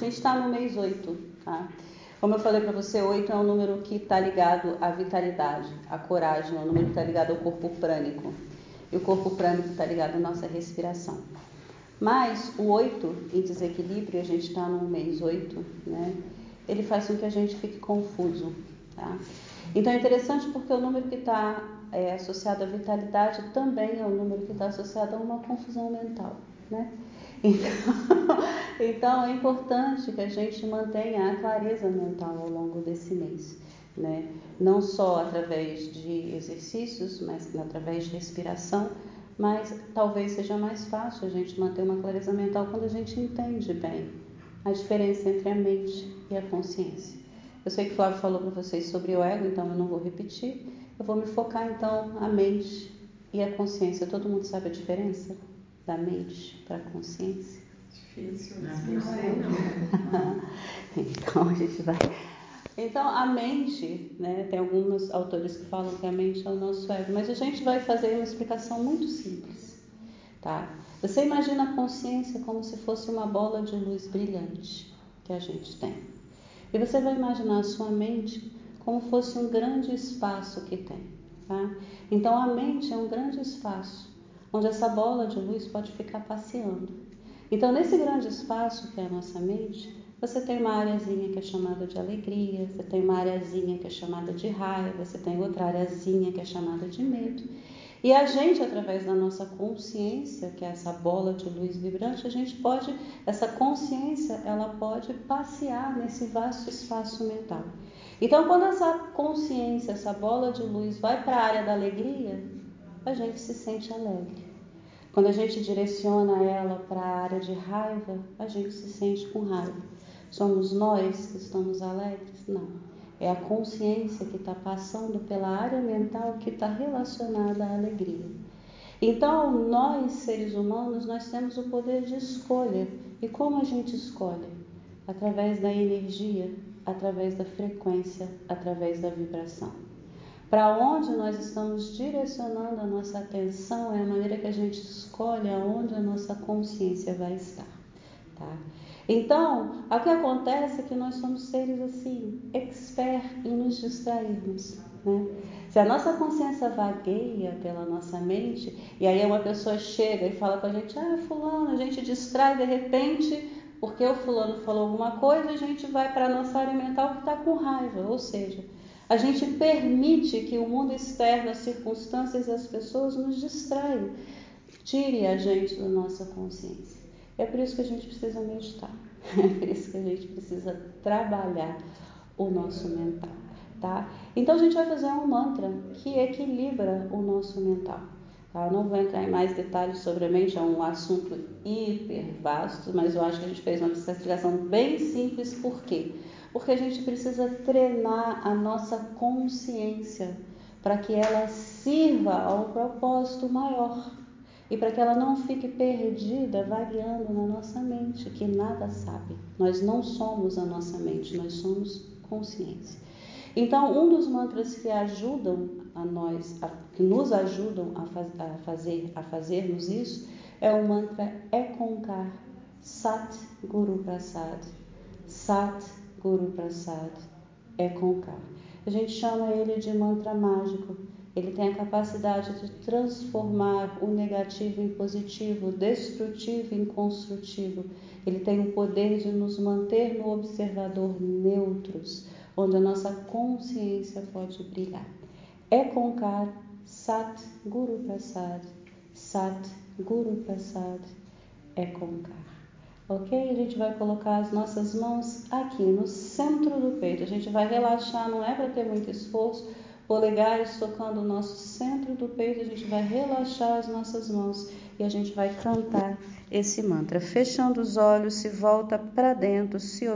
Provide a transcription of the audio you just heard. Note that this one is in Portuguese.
gente está no mês 8, tá? Como eu falei para você, 8 é um número que está ligado à vitalidade, à coragem, é um número que está ligado ao corpo prânico. E o corpo prânico está ligado à nossa respiração. Mas o 8 em desequilíbrio, a gente está no mês 8, né? Ele faz com que a gente fique confuso, tá? Então é interessante porque o número que está é, associado à vitalidade também é o número que está associado a uma confusão mental, né? Então, então é importante que a gente mantenha a clareza mental ao longo desse mês, né? Não só através de exercícios, mas através de respiração, mas talvez seja mais fácil a gente manter uma clareza mental quando a gente entende bem a diferença entre a mente e a consciência. Eu sei que o Flávio falou para vocês sobre o ego, então eu não vou repetir. Eu vou me focar então a mente e a consciência. Todo mundo sabe a diferença da mente para a consciência? Difícil, né? Não sei não. então a gente vai. Então a mente, né, tem alguns autores que falam que a mente é o nosso ego, mas a gente vai fazer uma explicação muito simples, tá? Você imagina a consciência como se fosse uma bola de luz brilhante que a gente tem. E você vai imaginar a sua mente como fosse um grande espaço que tem, tá? Então a mente é um grande espaço onde essa bola de luz pode ficar passeando. Então, nesse grande espaço que é a nossa mente, você tem uma areazinha que é chamada de alegria, você tem uma areazinha que é chamada de raiva, você tem outra areazinha que é chamada de medo. E a gente, através da nossa consciência, que é essa bola de luz vibrante, a gente pode, essa consciência, ela pode passear nesse vasto espaço mental. Então, quando essa consciência, essa bola de luz vai para a área da alegria, a gente se sente alegre. Quando a gente direciona ela para a área de raiva, a gente se sente com raiva. Somos nós que estamos alegres? Não. É a consciência que está passando pela área mental que está relacionada à alegria. Então, nós, seres humanos, nós temos o poder de escolha. E como a gente escolhe? Através da energia, através da frequência, através da vibração. Para onde nós estamos direcionando a nossa atenção é a maneira que a gente escolhe aonde a nossa consciência vai estar. Tá? Então, o que acontece é que nós somos seres assim, expert em nos distrairmos. Né? Se a nossa consciência vagueia pela nossa mente, e aí uma pessoa chega e fala com a gente, ah, fulano, a gente distrai de repente, porque o fulano falou alguma coisa, a gente vai para a nossa área mental que está com raiva, ou seja, a gente permite que o mundo externo, as circunstâncias e as pessoas nos distraiam, tire a gente da nossa consciência. É por isso que a gente precisa meditar, é por isso que a gente precisa trabalhar o nosso mental, tá? Então a gente vai fazer um mantra que equilibra o nosso mental. Tá? Não vou entrar em mais detalhes sobre a mente, é um assunto hiper vasto, mas eu acho que a gente fez uma explicação bem simples, por quê? Porque a gente precisa treinar a nossa consciência para que ela sirva ao propósito maior e para que ela não fique perdida, vagueando na nossa mente, que nada sabe. Nós não somos a nossa mente, nós somos consciência. Então, um dos mantras que ajudam a nós, a, que nos ajudam a, faz, a, fazer, a fazermos isso, é o mantra Ekonkar Sat Guru Prasad. Sat Guru Prasad é Concar. A gente chama ele de mantra mágico. Ele tem a capacidade de transformar o negativo em positivo, o destrutivo em construtivo. Ele tem o poder de nos manter no observador neutros, onde a nossa consciência pode brilhar. É Concar Sat Guru Prasad. Sat Guru Prasad é Concar ok? A gente vai colocar as nossas mãos aqui no centro do peito. A gente vai relaxar, não é para ter muito esforço. Polegares tocando o nosso centro do peito, a gente vai relaxar as nossas mãos e a gente vai cantar esse mantra. Fechando os olhos, se volta para dentro, se